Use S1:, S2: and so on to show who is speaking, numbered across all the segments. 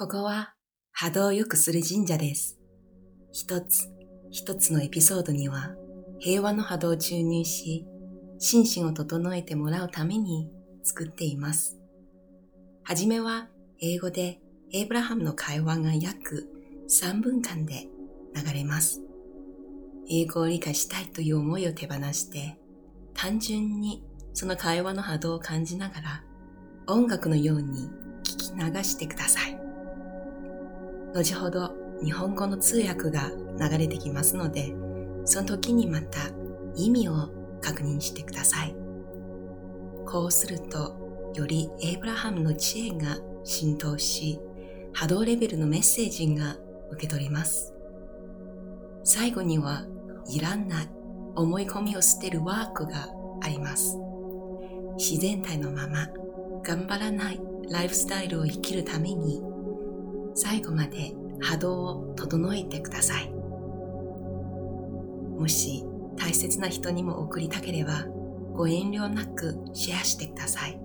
S1: ここは波動を良くする神社です。一つ一つのエピソードには平和の波動を注入し、心身を整えてもらうために作っています。はじめは英語でエイブラハムの会話が約3分間で流れます。英語を理解したいという思いを手放して、単純にその会話の波動を感じながら音楽のように聞き流してください。後ほど日本語の通訳が流れてきますので、その時にまた意味を確認してください。こうすると、よりエイブラハムの知恵が浸透し、波動レベルのメッセージが受け取ります。最後には、いらんない思い込みを捨てるワークがあります。自然体のまま、頑張らないライフスタイルを生きるために、最後まで波動を整えてください。もし大切な人にも送りたければ、ご遠慮なくシェアしてください。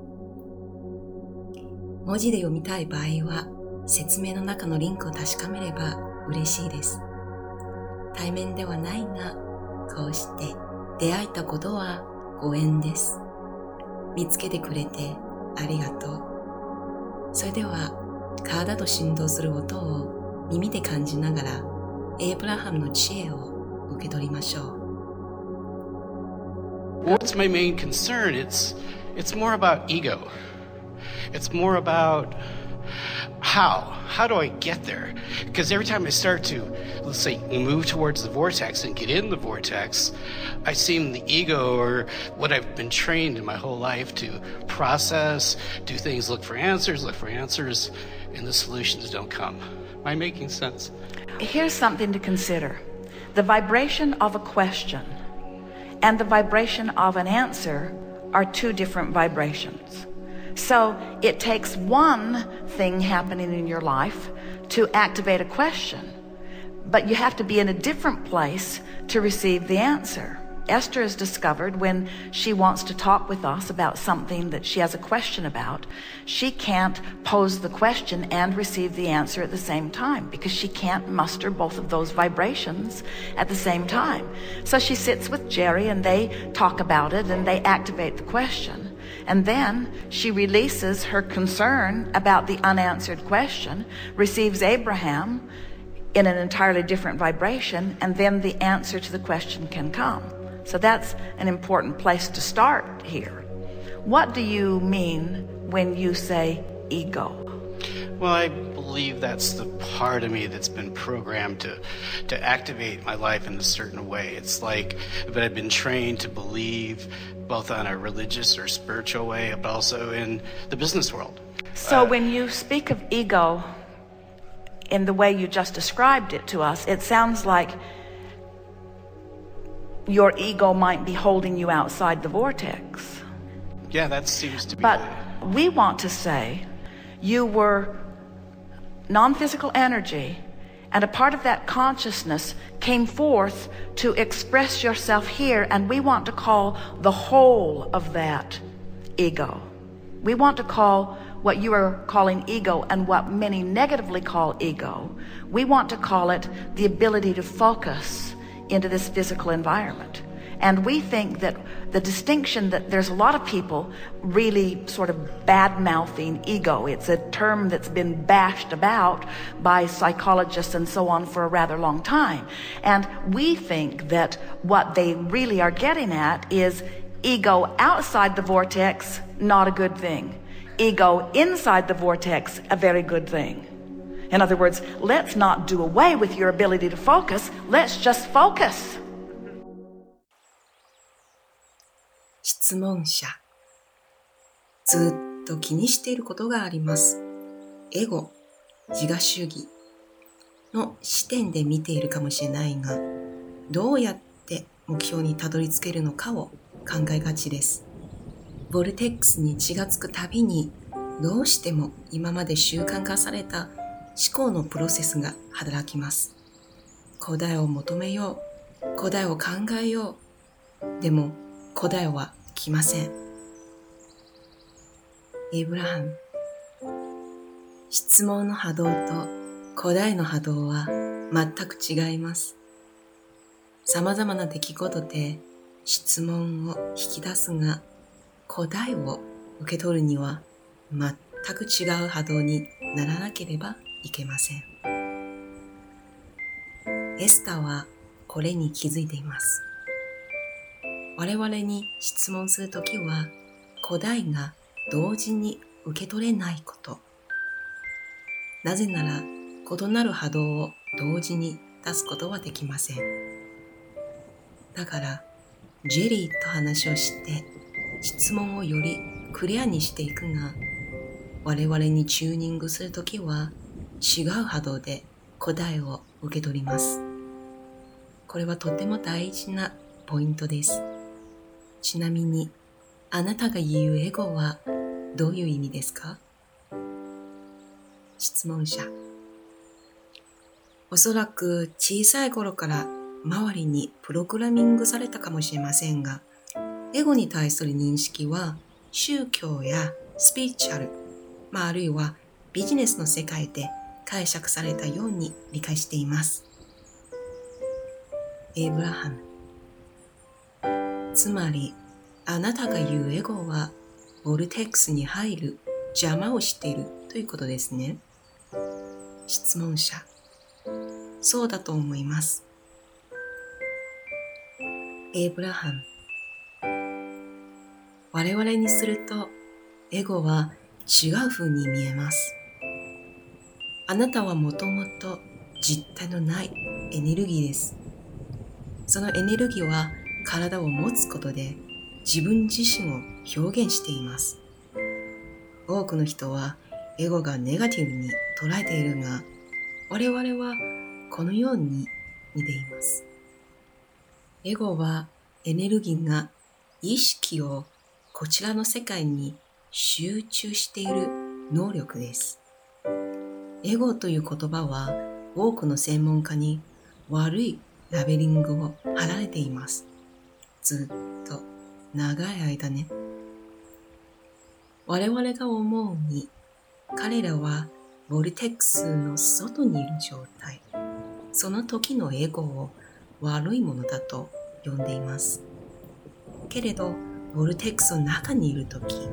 S1: 文字で読みたい場合は、説明の中のリンクを確かめれば嬉しいです。対面ではないが、こうして出会えたことはご縁です。見つけてくれてありがとう。それでは、体と振動する音を耳で感じながら、エイブラハムの知恵を受け取りましょう。
S2: What's my main concern? It's it's more about ego. It's more about how. How do I get there? Because every time I start to, let's say, move towards the vortex and get in the vortex, I seem the ego or what I've been trained in my whole life to process, do things, look for answers, look for answers, and the solutions don't come. Am I making sense?
S3: Here's something to consider the vibration of a question and the vibration of an answer are two different vibrations. So it takes one thing happening in your life to activate a question, but you have to be in a different place to receive the answer. Esther is discovered when she wants to talk with us about something that she has a question about, she can't pose the question and receive the answer at the same time because she can't muster both of those vibrations at the same time. So she sits with Jerry and they talk about it and they activate the question. And then she releases her concern about the unanswered question, receives Abraham in an entirely different vibration, and then the answer to the question can come. So that's an important place to start here. What do you mean when you say ego?
S2: Well, I believe that's the part of me that's been programmed to to activate my life in a certain way. It's like that I've been trained to believe both on a religious or spiritual way, but also in the business world.
S3: So
S2: Uh,
S3: when you speak of ego in the way you just described it to us, it sounds like your ego might be holding you outside the vortex.
S2: Yeah, that seems to be
S3: But
S2: the-
S3: we want to say you were non physical energy, and a part of that consciousness came forth to express yourself here, and we want to call the whole of that ego. We want to call what you are calling ego and what many negatively call ego, we want to call it the ability to focus into this physical environment. And we think that the distinction that there's a lot of people really sort of bad mouthing ego. It's a term that's been bashed about by psychologists and so on for a rather long time. And we think that what they really are getting at is ego outside the vortex, not a good thing. Ego inside the vortex, a very good thing. In other words, let's not do away with your ability to focus. Let's just focus.
S1: 質問者。ずっと気にしていることがあります。エゴ、自我主義の視点で見ているかもしれないが、どうやって目標にたどり着けるのかを考えがちです。ボルテックスに血がつくたびに、どうしても今まで習慣化された思考のプロセスが働きます。答えを求めよう。答えを考えよう。でも、答えは来ません。エイブラハム、質問の波動と答えの波動は全く違います。様々な出来事で質問を引き出すが、答えを受け取るには全く違う波動にならなければいけません。エスターはこれに気づいています。我々に質問するときは答えが同時に受け取れないこと。なぜなら異なる波動を同時に出すことはできません。だから、ジェリーと話をして質問をよりクリアにしていくが、我々にチューニングするときは違う波動で答えを受け取ります。これはとても大事なポイントです。ちなみに、あなたが言うエゴはどういう意味ですか？質問者。おそらく小さい頃から周りにプログラミングされたかもしれませんが、エゴに対する認識は宗教やスピリチュアル、まあ、あるいはビジネスの世界で解釈されたように理解しています。エイブラハム。つまり、あなたが言うエゴは、ボルテックスに入る邪魔をしているということですね。質問者。そうだと思います。エイブラハム。我々にすると、エゴは違う風に見えます。あなたはもともと実体のないエネルギーです。そのエネルギーは体を持つことで自分自身を表現しています。多くの人はエゴがネガティブに捉えているが、我々はこのように見ています。エゴはエネルギーが意識をこちらの世界に集中している能力です。エゴという言葉は多くの専門家に悪いラベリングを貼られています。ずっと長い間ね。我々が思うに、彼らはボルテックスの外にいる状態。その時のエゴを悪いものだと呼んでいます。けれど、ボルテックスの中にいる時、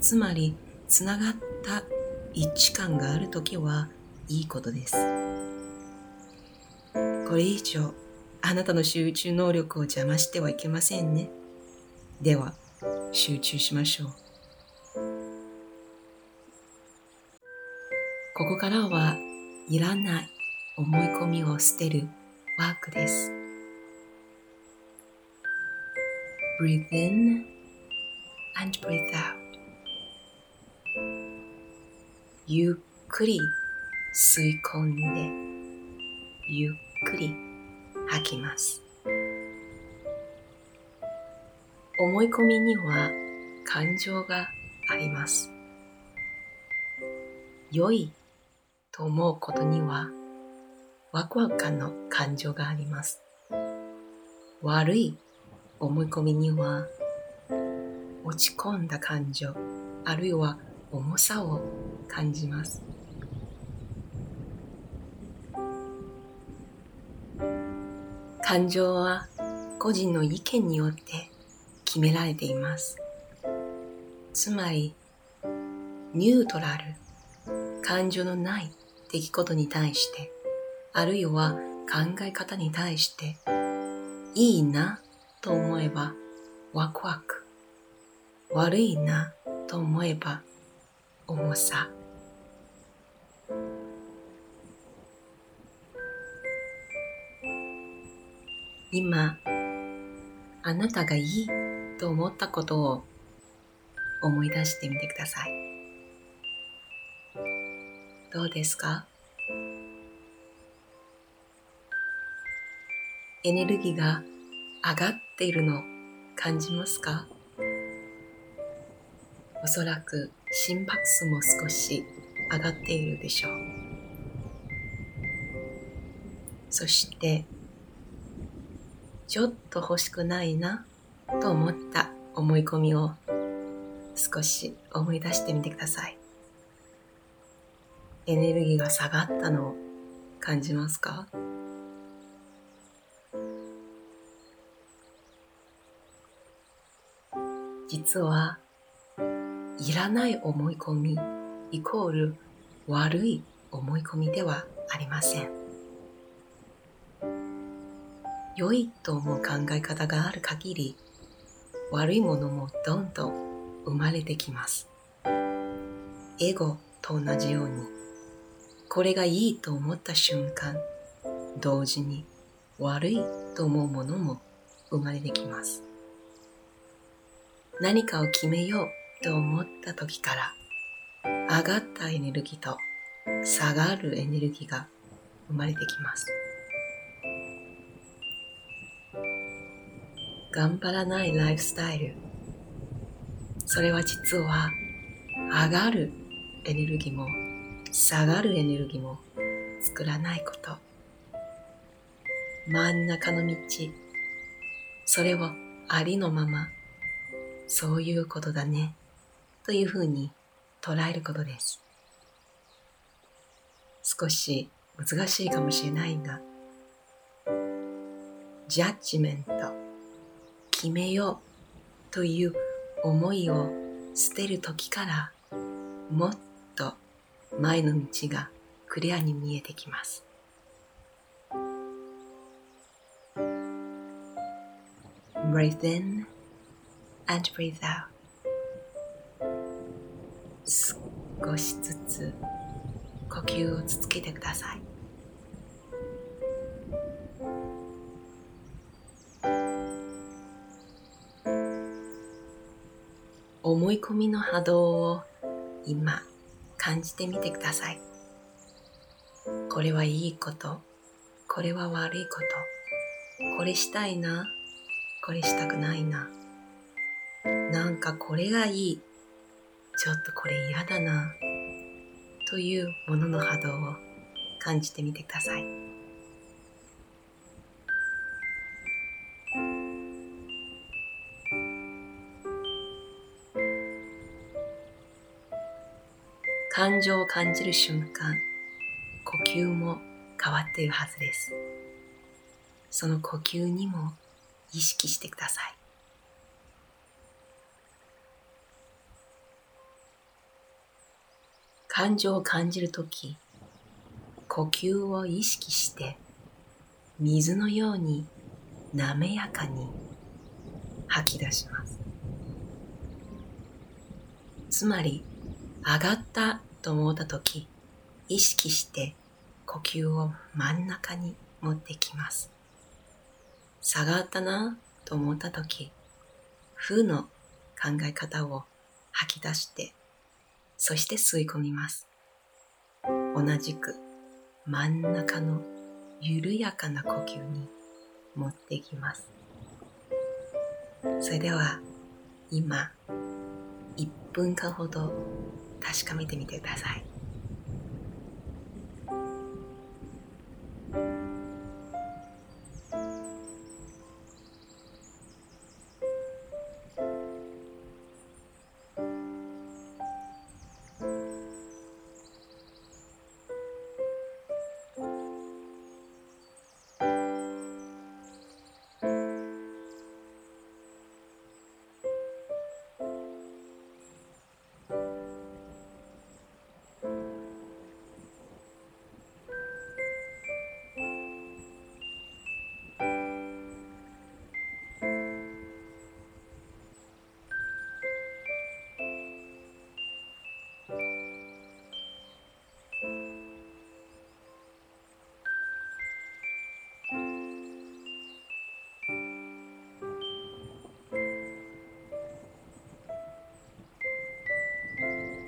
S1: つまり、つながった一致感がある時はいいことです。これ以上、あなたの集中能力を邪魔してはいけませんね。では、集中しましょう。ここからはいらない思い込みを捨てるワークです。Breathe in and breathe out. ゆっくり吸い込んで、ゆっくり吐きます。思い込みには感情があります。良いと思うことにはワクワク感の感情があります。悪い思い込みには落ち込んだ感情、あるいは重さを感じます。感情は個人の意見によって決められています。つまり、ニュートラル、感情のない出来事に対して、あるいは考え方に対して、いいなと思えばワクワク、悪いなと思えば重さ。今、あなたがいいと思ったことを思い出してみてください。どうですか？エネルギーが上がっているの感じますか？おそらく心拍数も少し上がっているでしょう。そして、ちょっと欲しくないなと思った思い込みを少し思い出してみてください。エネルギーが下がったのを感じますか？実はいらない思い込みイコール悪い思い込みではありません。良いと思う考え方がある限り悪いものもどんどん生まれてきます。エゴと同じようにこれがいいと思った瞬間同時に悪いと思うものも生まれてきます。何かを決めようと思った時から上がったエネルギーと下がるエネルギーが生まれてきます。頑張らないライフスタイル。それは実は上がるエネルギーも下がるエネルギーも作らないこと。真ん中の道。それをありのまま。そういうことだね。というふうに捉えることです。少し難しいかもしれないがジャッジメント決めようという思いを捨てる時からもっと前の道がクリアに見えてきます。Breathe in and breathe out. 少しずつ呼吸を続けてください。思い込みの波動を今感じてみてください。これはいいこと。これは悪いこと。これしたいな。これしたくないな。なんかこれがいい。ちょっとこれ嫌だな。というものの波動を感じてみてください。感情を感じる瞬間呼吸も変わっているはずです。その呼吸にも意識してください。感情を感じるとき、呼吸を意識して水のように滑やかに吐き出します。つまり、上がったと思ったとき、意識して呼吸を真ん中に持ってきます。下がったなと思ったとき、負の考え方を吐き出してそして吸い込みます。同じく真ん中の緩やかな呼吸に持っていきます。それでは今1分間ほど確かめてみてください。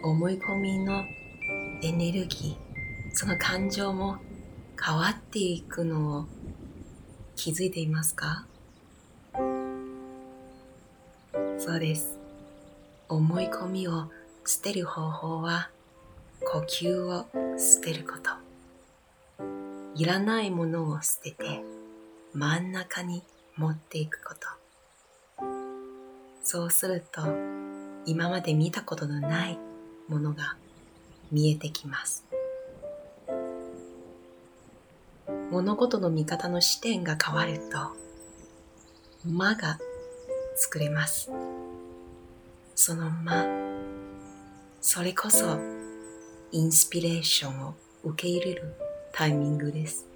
S1: 思い込みのエネルギーその感情も変わっていくのを気づいていますか？そうです。思い込みを捨てる方法は呼吸を捨てること。いらないものを捨てて真ん中に持っていくこと。そうすると今まで見たことのないものが見えてきます。物事の見方の視点が変わると間が作れます。その間それこそインスピレーションを受け入れるタイミングです。